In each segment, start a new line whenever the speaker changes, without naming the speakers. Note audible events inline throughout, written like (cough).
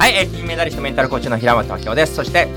はい、えー、金メダリストメンタルコーチの平本明夫です。そして、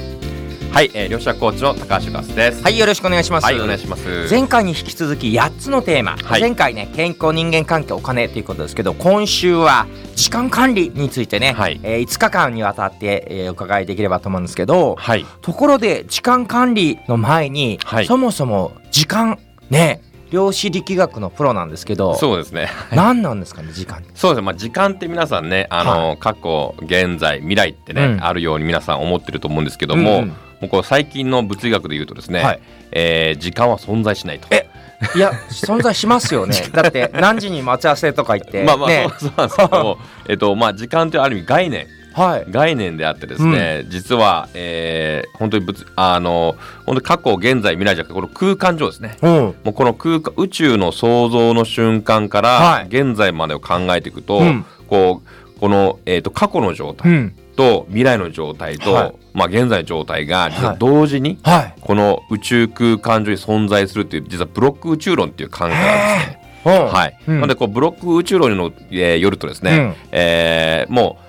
はい、えー、両者コーチの高橋ガスです。
はい、よろしくお願いします。
はい、お願いします。
前回に引き続き8つのテーマ、
はい
前回ね健康人間関係お金ということですけど今週は時間管理についてね、
はい
えー5日間にわたって、えーお伺いできればと思うんですけど、
はい、
ところで時間管理の前に、
はい
そもそも時間ね量子力学のプロなんですけど
そうですね。
何なんですかね時間って。
そうですね。まあ時間って皆さんね、あの、過去、現在、未来ってね、
うん。
あるように皆さん思ってると思うんですけども、
うん
もうこう最近の物理学で言うとですね、
はい。
えー時間は存在しないと。
えいや存在しますよね。(laughs) だって何時に待ち合わせとか言って
まあまあ、
ね。
そうそうなんですけど、(laughs) えっとまあ時間というある意味概念
はい
概念であってですね、実は、えー本当に物あの本当に過去現在未来じゃなくてこの空間上ですね。
うん。
もうこの空間宇宙の創造の瞬間か
はい。
ら現在までを考えていくと、
うん。
こうこの、えー、と過去の状態
うん。
と未来の状態と、
はい。
まあ、現在の状態が実
は
はい同時に
はい。
この宇宙空間上に存在するっていう実はブロック宇宙論っていう考えなんですね。
うん。
はい。
うん。
なのでこうブロック宇宙論の、えーよるとですね、
うん。
えーもう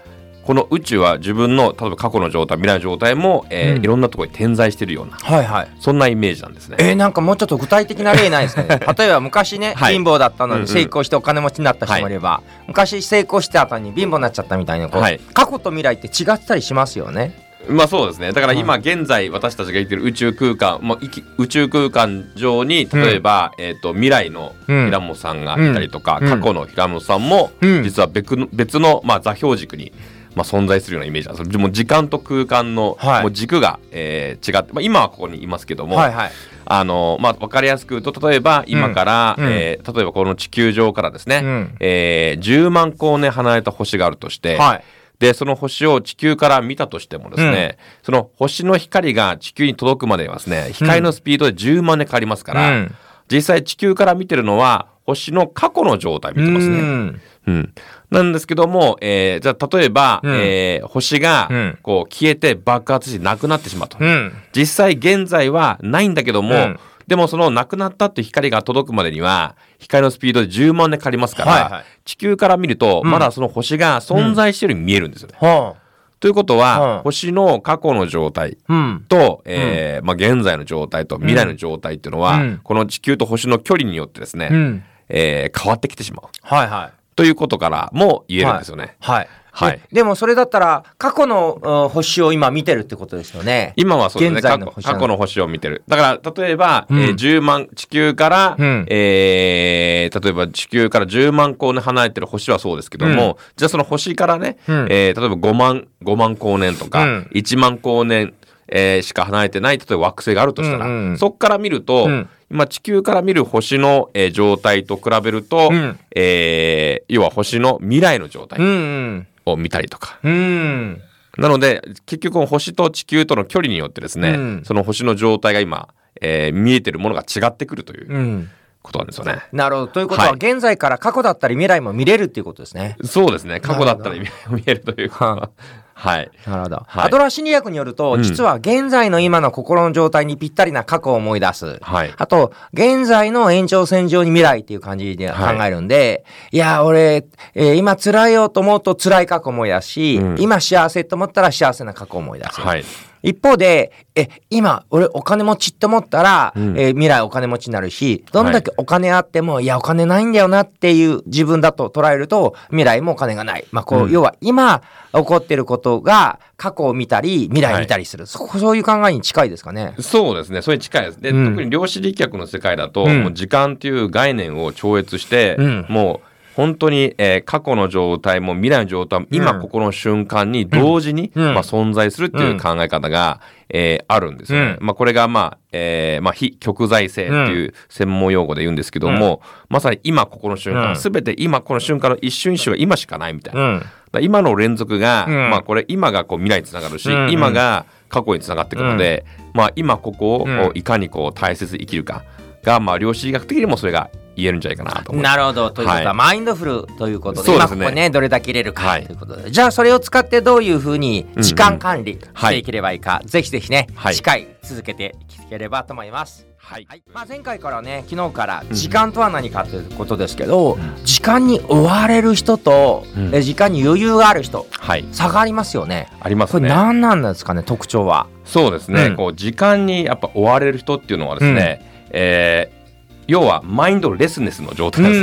この宇宙は自分の例えば過去の状態未来の状態も、えー
うん。
いろんなところに点在しているような
はいはい。
そんなイメージなんですね。
えー、なんかもうちょっと具体的な例ないですか？ね (laughs) 例えば昔ね、
はい。
貧乏だったの
うんうん。
に成功してお金持ちになった人もいれば、昔成功した後に貧乏になっちゃったみたいな
はい。
過去と未来って違ってたりしますよね？
まあそうですね。だから今現在私たちが生きてる宇宙空間、まあ、宇宙空間上に例えば、えー、と未来の
うん
平本さんがいたりとか、
うん。
過去の平本さんも、
うん。
実は別の別の、まあ、座標軸に、まあ、存在するようなイメージなんです。もう時間と空間の、
はい。
もう軸が、えー違って、まあ、今はここにいますけども、
はいはい。
あのまあ、分かりやすく言うと例えば今から、
うん。
えー例えばこの地球上からですね、
うん。
えー10万光年離れた星があるとして、
はい。
でその星を地球から見たとしてもですね、その星の光が地球に届くまではですね光のスピードで10万年かかりますから、
うん
実際地球から見てるのは星の過去の状態見てますね。
うん
うん、なんですけども、えーじゃあ例えば、
うん
えー星が
うん
こう消えて爆発してなくなってしまうと。
うん。
実際現在はないんだけども、
うん
でもそのなくなったって光が届くまでには光のスピードで10万年かかりますから、
はいはい
地球から見ると、
うん
まだその星が存在してるように見えるんですよね。
は
ということは、
うん
星の過去の状態
あ。うん。
と、えーまあ、現在の状態と未来の状態っていうのは、
うん
この地球と星の距離によってですね、
うん。
えー変わってきてしまう
はいはい。
ということからも言えるんですよね。
はい。
はい。
ででもそれだったら過去のうん星を今見てるってことですよね。
今はそうですね。過去過去の星を見てる。だから例えば、
うん。
えー10万地球から、
うん。
えー例えば地球から10万光年離れてる星はそうですけども、じゃあその星からね、
うん。
えー例えば5万5万光年とか、
うん。
1万光年、えーしか離れてない例えば惑星があるとしたら、
うんうん
そこから見ると、
うん。
今地球から見る星の、えー状態と比べると、
うん。
えー要は星の未来の状態。
うんうん。
を見たりとか。
うん。
なので結局星と地球との距離によってですね、
うん
その星の状態が今、えー見えてるものが違ってくるという
うん。
ことなんですよね。
なるほど。ということは、
はい
現在から過去だったり未来も見れるっていうことですね。
そうですね過去だったら
な
見見えるというかはい。
なるほど。
はい。
アドラー心理学によると、
うん。
実は現在の今の心の状態にぴったりな過去を思い出す。
はい。
あと、現在の延長線上に未来っていう感じで考えるんで、い、や、俺、えー今辛いよと思うと辛い過去を思い出すし、
うん。
今幸せと思ったら幸せな過去を思い出す。
はい。
一方で、え、今、俺お金持ちって思ったら、
うん。
えー未来お金持ちになるし、どんだけお金あっても、い、や、お金ないんだよなっていう自分だと捉えると、未来もお金がない。まあ、こう、
うん。
要は今起こってることが過去を見たり、未来見たりする。そそういう考えに近いですかね。
そうですね。それに近いです。で、
うん。
特に量子力学の世界だと、
うん。
もう時間という概念を超越して、
うん。
もう本当に、えー過去の状態も未来の状態も今
うん。
ここの瞬間に同時に、
うん。
まあ、存在するっていう考え方が、えーあるんですよね。
うん。
まあ、これが、まあえーまあ、非極在性っていう専門用語で言うんですけども、まさに今ここの瞬間、
うん。
すべて今この瞬間の一瞬一瞬が今しかないみたいな。今の連続が、
うん。
まあこれ今がこう未来につながるし、今が過去につながっていくので、まあ今ここを
うん。
いかにこう大切に生きるかが、まあ量子力学的にもそれが言えるんじゃないかなと思います。
なるほど。ということは、
はい
マインドフルということで、
ですね
今ここね、どれだけ入れるか
はい
ということで。じゃあ、それを使ってどういうふうに時間管理し
はい
ていければいいか、ぜひぜひね、
はい
続けていければと思います。
はい。
まあ、前回からね昨日から時間とは何かということですけど、時間に追われる人と、
うん
え時間に余裕がある人
はい。
差がありますよね。
ありますね。
これ何なんですかね特徴は。
そうですね、
うん
こう時間にやっぱ追われる人っていうのはですね、えー要はマインドレスネスの状態です、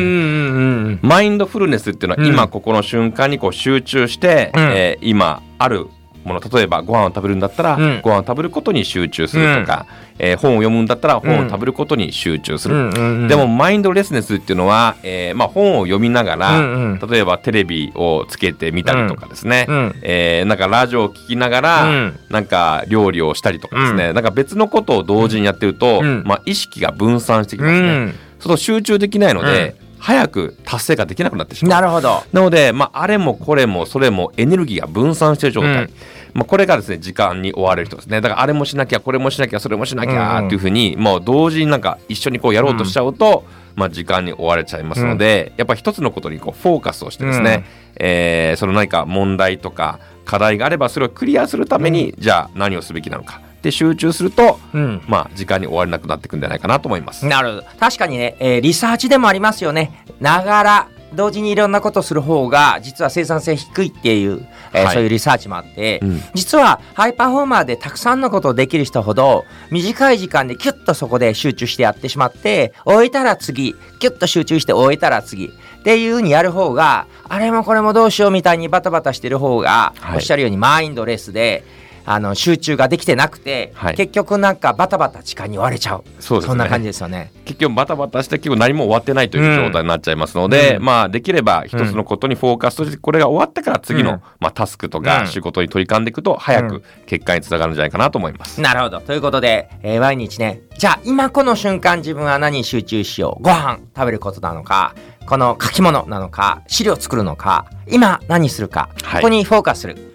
マインドフルネスっていうのは
うん。
今ここの瞬間にこう集中して、
うん。
えー今あるもの例えばご飯を食べるんだったら、
うん。
ご飯を食べることに集中するとか、えー本を読むんだったら本を食べることに集中する、
うんうんうん
でもマインドレスネスっていうのは、えーまあ、本を読みながら、
うんうん。
例えばテレビをつけてみたりとかですね、
うん。
えーなんかラジオを聞きながら、
うん。
なんか料理をしたりとかですね、なんか別のことを同時にやってると、
うん。
まあ、意識が分散してき
う
ますね。
ん。
そうすると集中できないので、早く達成ができなくなってしまう。
なるほど。
なので、まあ、あれもこれもそれもエネルギーが分散している状態、
うん。
まあ、これがですね時間に追われる人ですね。だからあれもしなきゃこれもしなきゃそれもしなき
うんうん。
ゃっていうふうに、もう同時になんか一緒にこうやろうとしちゃうと、まあ、時間に追われちゃいますので、やっぱ一つのことにこうフォーカスをしてですね、えーその何か問題とか課題があればそれをクリアするために、じゃあ何をすべきなのかで集中すると、
うん。
まあ、時間に追われなくなっていくんじゃないかなと思います。
なるほど。確かにね、えーリサーチでもありますよね。ながら同時にいろんなことをする方が実は生産性低いっていう、えー
はい。
そういうリサーチもあって、
うん。
実はハイパフォーマーでたくさんのことをできる人ほど短い時間でキュッとそこで集中してやってしまって終えたら次キュッと集中して終えたら次っていうふうにやる方があれもこれもどうしようみたいにバタバタしてる方が、
はい。
おっしゃるようにマインドレスであの集中ができてなくて、
はい
結局なんかバタバタ時間に追われちゃう
そうですね
そんな感じですよね。
結局バタバタして結構何も終わってないという状態になっちゃいますので、
うん
まあできれば一つのことにフォーカスとしてこれが終わってから次の、
うん
まあ、タスクと
うん
か仕事に取り組んでいくと早く
うん
結果につながるんじゃないかなと思います。
なるほど。ということで、えー毎日ね、じゃあ今この瞬間自分は何に集中しよう。ご飯食べることなのか、この書き物なのか、資料作るのか、今何するか、
はい
ここにフォーカスする。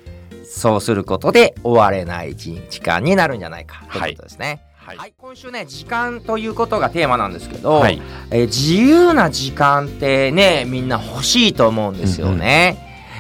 そうすることで終われない一時間になるんじゃないか。ということですね。
はい。
はい、今週ね時間ということがテーマなんですけど、
はい。
えー自由な時間ってねみんな欲しいと思うんですよね、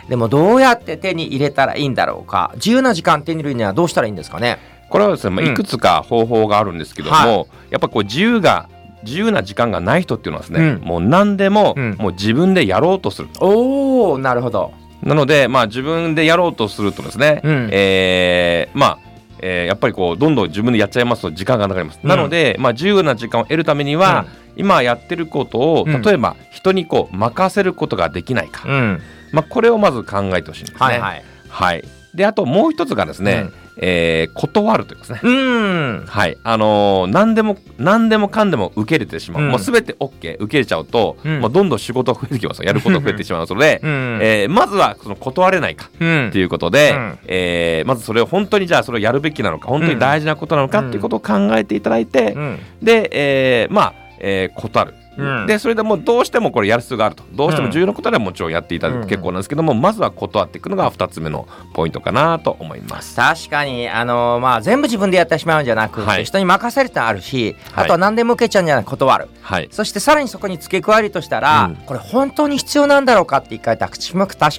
でもどうやって手に入れたらいいんだろうか。自由な時間手に入れるにはどうしたらいいんですかね？
これはですね、まあ、
うん。
いくつか方法があるんですけども、
は
やっぱこう自由が自由な時間がない人っていうのはですね、
うん。
もう何でも、
うん。
もう自分でやろうとする。
おおなるほど
なので、まあ、自分でやろうとするとですね、
うん。
えーまあえーやっぱりこうどんどん自分でやっちゃいますと時間がかかります。
うん。
なので、まあ、自由な時間を得るためには、今やってることを
うん。
例えば人にこう任せることができないか、
うん。
まあ、これをまず考えてほしいんですね。
はいはい。
はいであともう一つがですね、えー断るというですね。
うん。
はい、あのー何でも何でもかんでも受け入れてしまう、
うん。
もうすべて OK 受け入れちゃうと、
うん。
もうどんどん仕事が増えてきますよ。やることが増えてしまう。(laughs) ので、
うん。
えーまずはその断れないか
うん。
っていうことで、
うん。
えーまずそれを本当にじゃあそれをやるべきなのか本当に大事なことなのかっていうことを考えていただいて、
うん。
で、えーまあ、えー断る。
うん。
でそれでもうどうしてもこれやる必要があると。どうしても重要なことではもちろんやっていただくと結構なんですけども、まずは断っていくのが2つ目のポイントかなと思います。
確かにあのまあ全部自分でやってしまうんじゃなくて、
はい。
人に任せるってのあるし、
はい。
あとは何でも受けちゃうんじゃない断る。
はい、
そしてさらにそこに付け加えるとしたら、
うん。
これ本当に必要なんだろうかって一回確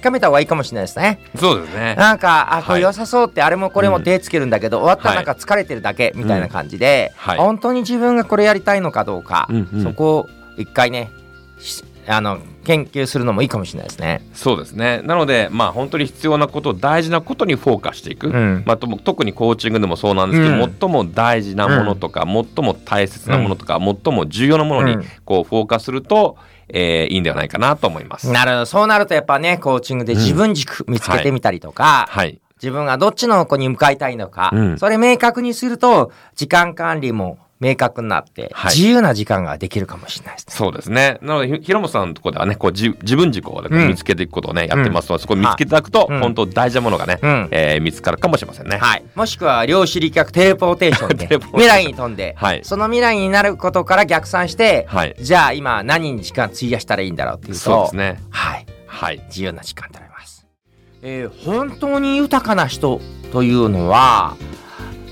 かめた方がいいかもしれないですね。
そうですね。
なんかあこ
はい。
れ良さそうってあれもこれも
うん。
手つけるんだけど、終わったらなんか疲れてるだけみたいな感じで、
はい。
本当に自分がこれやりたいのかどうか、
うんうん。
そこを一回ねしあの研究するのもいいかもしれないですね。
そうですね。なのでまあ本当に必要なこと大事なことにフォーカスしていく、
うん。
まあ、特にコーチングでもそうなんですけど、
うん。
最も大事なものとか、最も大切なものとか、最も重要なもの
うん。
にこうフォーカスすると、えーいいんではないかなと思います。
なるほど。そうなるとやっぱねコーチングで自分軸見つけてみたりとか、
はい。
自分がどっちの子に向かいたいのか、
うん。
それ明確にすると時間管理も明確になって、
はい。
自由な時間ができるかもしれないですね。
そうですね。なので、ひ平本さんのところではね、こう自自分軸をね、見つけていくことをね、やってますので、そこを見つけていただくと、
うん。
本当大事なものがね、
うん。
えー見つかるかもしれませんね。
はい、もしくは量子力学テレポーテーションで未来に飛んで、
はい。
その未来になることから逆算して、
はい。
じゃあ今何に時間費やしたらいいんだろうっていうと
そうですね。
はい、
はい。
自由な時間となります、えー本当に豊かな人というのは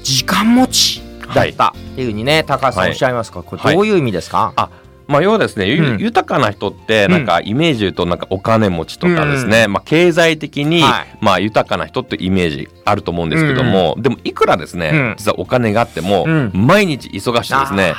時間持ちだったっていうふうにね、高橋さん
はい。
おっしゃいますか、これどういう意味ですか、
あまあ、要はですね、ゆ
うん。
豊かな人ってなんかイメージ言うとなんかお金持ちとかですね、まあ、経済的に、
はい。
まあ、豊かな人ってイメージあると思うんですけども、でもいくらですね、
うん。
実はお金があっても、
うん。
毎日忙しいですね。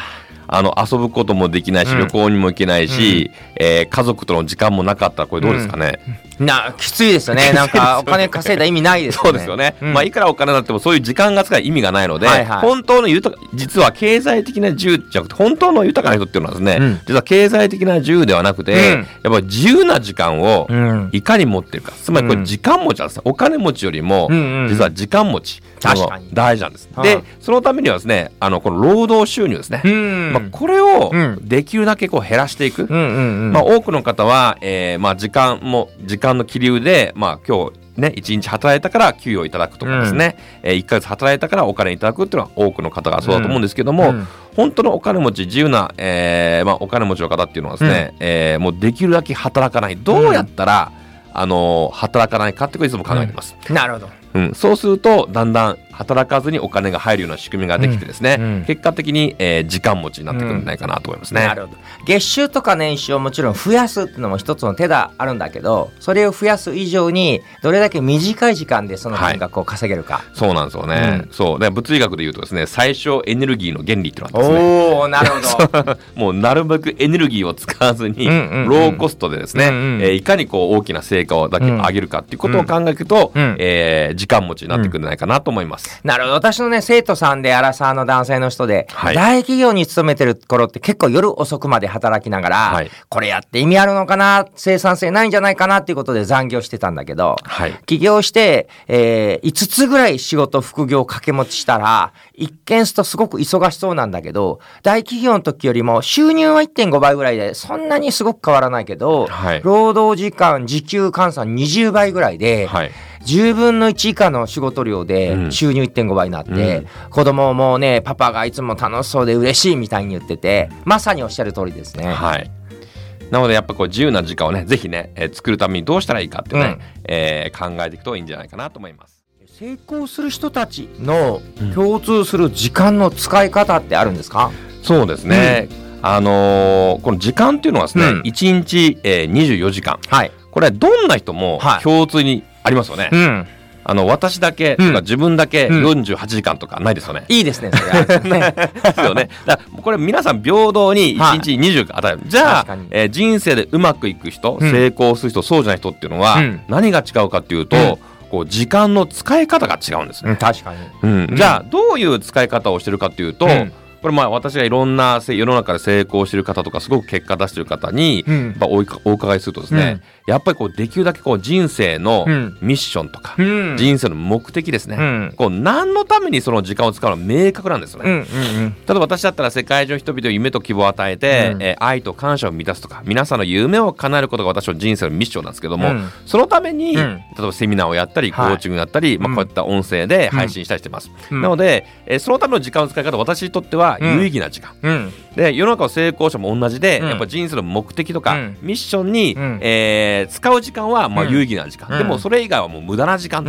あの遊ぶこともできないし、
うん。
旅行にも行けないし、えー家族との時間もなかったらこれどうですかね、
なきついですよね。(laughs) なんかお金稼いだ意味ないですよね。
そうですよね、
うん。
まあいくらお金になってもそういう時間が使い意味がないので、
はいはい。
本当の豊か実は経済的な自由じゃなくて本当の豊かな人っていうのはですね、
うん。
実は経済的な自由ではなくて、
うん。
やっぱり自由な時間を
うん。
いかに持ってるか。つまりこ
うん。
れ時間持ちなんです。ねお金持ちよりも実は時間持ち、大事なんです。
はあ
でそのためにはですねあのこの労働収入ですね、
うん。
まあ、これを
うん。
できるだけこう減らしていく、まあ、多くの方は、えーまあ、時間も時間の気流で、まあ、今日ね1日働いたから給与をいただくとかですね、えー、1ヶ月働いたからお金いただくっていうのは多くの方がそうだと思うんですけども、
うん。
本当のお金持ち自由な、えーまあ、お金持ちの方っていうのはですね、えーもうできるだけ働かない。どうやったら、あのー働かないかってことをいつも考えてます。
なるほど。
うん、そうするとだんだん働かずにお金が入るような仕組みができてですね、
うんうん。
結果的に、えー時間持ちになってくるんじゃないかなと思いますね。
なるほど。月収とか年収をもちろん増やすっていうのも一つの手があるんだけどそれを増やす以上にどれだけ短い時間でその金額を稼げるか、
そうなんですよね。
うん。
そう。で物理学で言うとですね最小エネルギーの原理ってのがあるんですね。
おおなるほど。(laughs)
もうなるべくエネルギーを使わずに、
うんうんうん。
ローコストでですね、
うんうん。
えーいかにこう大きな成果をだけ上げるかっていうことを考えると、
うん。
えー時間持ちになってくるんじゃないかなと思います。
なるほど。私のね生徒さんでアラサーの男性の人で、
はい。
大企業に勤めてる頃って結構夜遅くまで働きながら、
はい。
これやって意味あるのかな？生産性ないんじゃないかなっていうことで残業してたんだけど、
はい。
起業して、えー5つぐらい仕事副業を掛け持ちしたら一見するとすごく忙しそうなんだけど大企業の時よりも収入は1.5倍ぐらいでそんなにすごく変わらないけど、
はい。
労働時間時給換算20倍ぐらいで、
はい。
10分の1以下の仕事量で
うん
収入1.5倍になって、
うん
子供もねパパがいつも楽しそうで嬉しいみたいに言っててまさにおっしゃる通りですね。
はい。なのでやっぱこう自由な時間をねぜひね、えー作るためにどうしたらいいかってね、
うん
えー考えていくといいんじゃないかなと思います。
成功する人たちの共通する時間の使い方ってあるんですか、
そうですね。あのーこの時間っていうのはですね、
うん
1日、えー、24時間
はい。
これどんな人も
はい
共通にありますよね。
うん。
あの私だけと
うん
か自分だけ
うん
48時間とかないですよね。
いいですね、それです
よね。これ皆さん平等に1日20与える。じゃあえー人生でうまくいく人、
うん
成功する人、そうじゃない人っていうのは、
うん
何が違うかっていうと、
うん
こう時間の使い方が違うんですね。
うん、確かに。
うんじゃあどういう使い方をしてるかっていうと、
うん
これまあ私がいろんなせ世の中で成功してる方とかすごく結果出してる方に、
うん
お伺いするとですね、やっぱりこうできるだけこう人生の
うん。
ミッションとか、
うん。
人生の目的ですね、
うん。
こう何のためにその時間を使うのは明確なんですよね。
うんうんうん。
例えば私だったら世界中の人々に夢と希望を与えて、
うん。
えー愛と感謝を満たすとか皆さんの夢を叶えることが私の人生のミッションなんですけども、
うん。
そのために、
うん。
例えばセミナーをやったりコ
はい。
ーチングやったり、まあ、
うん
こういった音声で配信したりしてます、
うん。
なので、えーそのための時間の使い方私にとっては
うん。
有意義な時間、
うん。
で世の中の成功者も同じで、
うん。
やっぱ人生の目的とか、
うん。
ミッションに、
うん。
えー使う時間はまあ
うん。
有意義な時間、
うん。
でもそれ以外はもう無駄な時間っ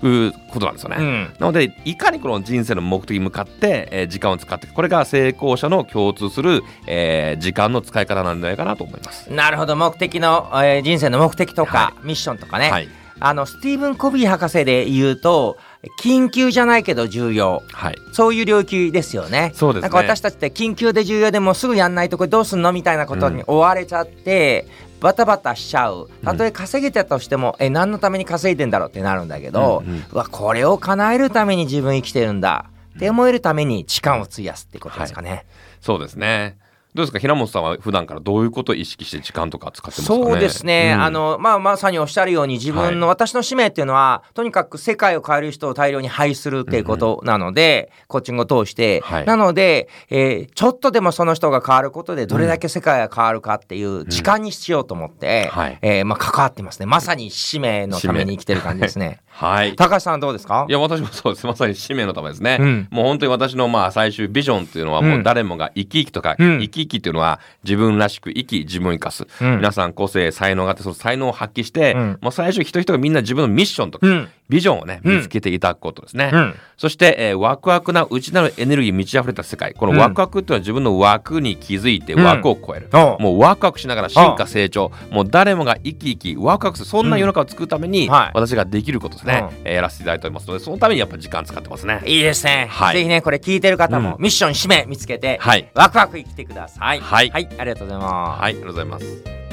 ていう,、ことなんですよね。
うん。
なのでいかにこの人生の目的に向かって、えー時間を使ってこれが成功者の共通する、えー時間の使い方なんじゃないかなと思います。
なるほど。目的の、えー人生の目的とか、
は
ミッションとかね、
はい、
あのスティーブン・コビー博士で言うと緊急じゃないけど重要。
はい、
そういう領域ですよね。
そうですね。
なんか私たちって緊急で重要でもうすぐやんないとこれどうすんのみたいなことに追われちゃって、バタバタしちゃうたとえ稼げてたとしても、え何のために稼いでんだろうってなるんだけど、
うんうん
うわこれを叶えるために自分生きてるんだって思えるために時間を費やすってことですかね。
そうですね。どうですか？平本さんは普段からどういうことを意識して時間とか使ってますかね？
そうですね、
うん。
あのまあ、まさにおっしゃるように自分の、
は
私の使命っていうのはとにかく世界を変える人を大量に配するっていうことなので、コーチングを通して、
はい。
なので、えーちょっとでもその人が変わることでどれだけ世界が変わるかっていう時間にしようと思って、
はい。
えーまあ、関わってますね。まさに使命のために生きてる感じですね。(laughs)
はい。
高橋さんどうですか？
いや私もそうです。まさに使命のためですね、
うん。
もう本当に私のまあ最終ビジョンっていうのはもう誰もが生き生きとか、
うん。
生き生きっていうのは自分らしく生き自分を生かす、
うん
皆さん個性才能があってその才能を発揮して、
うん
もう最終人々がみんな自分のミッションとか、
うん
ビジョンをね
うん。
見つけていただくことですね、
うん。
そして、えーワクワクな内なるエネルギー満ち溢れた世界。このワクワクっていうのは自分の枠に気づいて
うん。
枠を超える、
おう
もうワクワクしながら進化成長。もう誰もが生き生きワクワクするそんな世の中を作るために、私ができることですね、
う
えーやらせていただいておりますのでそのためにやっぱ時間使ってますね。
いいですね、
はい。
ぜひねこれ聞いてる方も
う
ミッション使命見つけて、
はい。
ワクワク生きてください。
はい。
はい、ありがとうございます。
はいありがとうございます